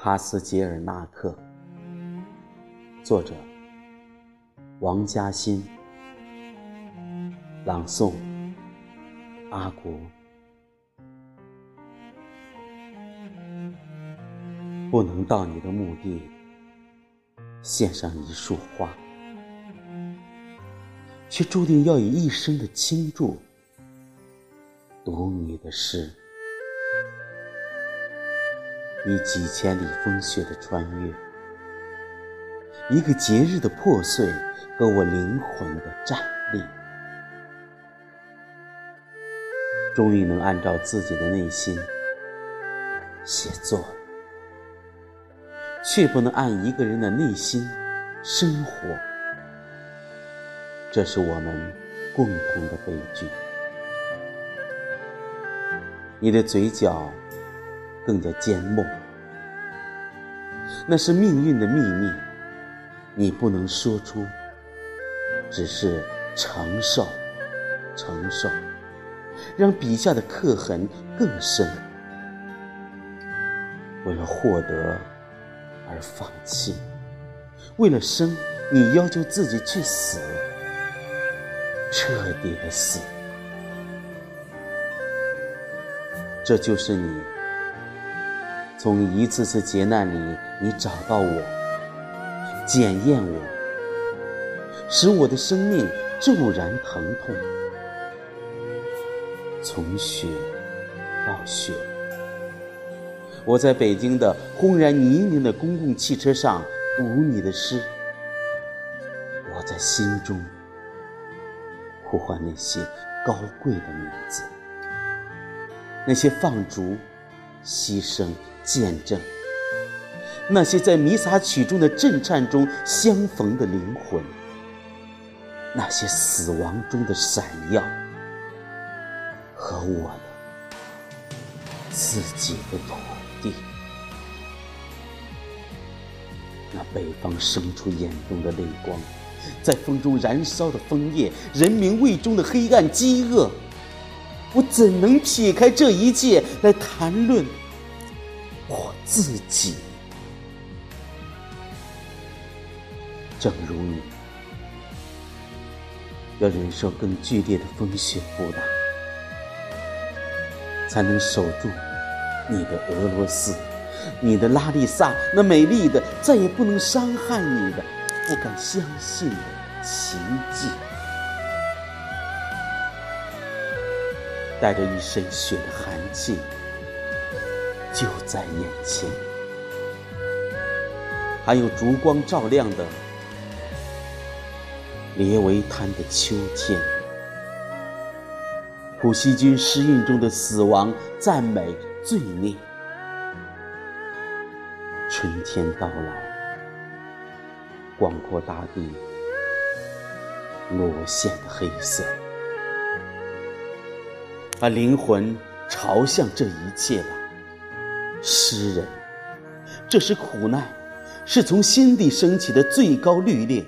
帕斯捷尔纳克，作者王嘉欣，朗诵阿国。不能到你的墓地献上一束花，却注定要以一生的倾注读你的诗。你几千里风雪的穿越，一个节日的破碎和我灵魂的站立，终于能按照自己的内心写作，却不能按一个人的内心生活。这是我们共同的悲剧。你的嘴角。更加缄默，那是命运的秘密，你不能说出，只是承受，承受，让笔下的刻痕更深。为了获得而放弃，为了生，你要求自己去死，彻底的死，这就是你。从一次次劫难里，你找到我，检验我，使我的生命骤然疼痛。从雪到雪，我在北京的轰然泥泞的公共汽车上读你的诗，我在心中呼唤那些高贵的名字，那些放逐、牺牲。见证那些在弥撒曲中的震颤中相逢的灵魂，那些死亡中的闪耀，和我的自己的土地。那北方生出眼中的泪光，在风中燃烧的枫叶，人民胃中的黑暗饥饿，我怎能撇开这一切来谈论？我自己，正如你，要忍受更剧烈的风雪扑打，才能守住你的俄罗斯，你的拉丽萨，那美丽的、再也不能伤害你的、不敢相信的奇迹，带着一身雪的寒气。就在眼前，还有烛光照亮的列维滩的秋天，普希金诗韵中的死亡、赞美、罪孽。春天到来，广阔大地落线的黑色，把灵魂朝向这一切吧。诗人，这是苦难，是从心底升起的最高律令；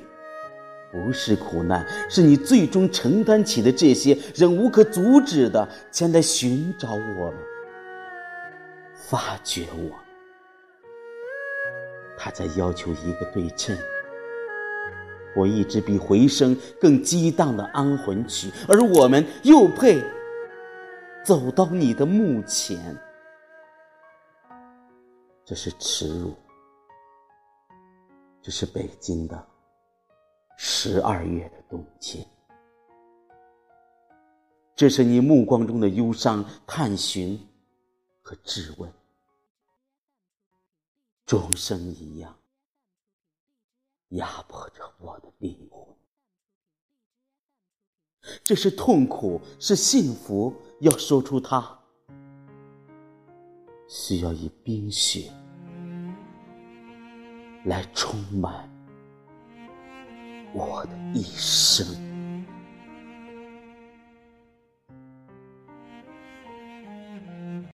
不是苦难，是你最终承担起的这些仍无可阻止的前来寻找我们，发掘我。他在要求一个对称。我一直比回声更激荡的安魂曲，而我们又配走到你的墓前。这是耻辱，这是北京的十二月的冬天，这是你目光中的忧伤、探寻和质问，钟声一样压迫着我的灵魂。这是痛苦，是幸福，要说出它。需要以冰雪来充满我的一生。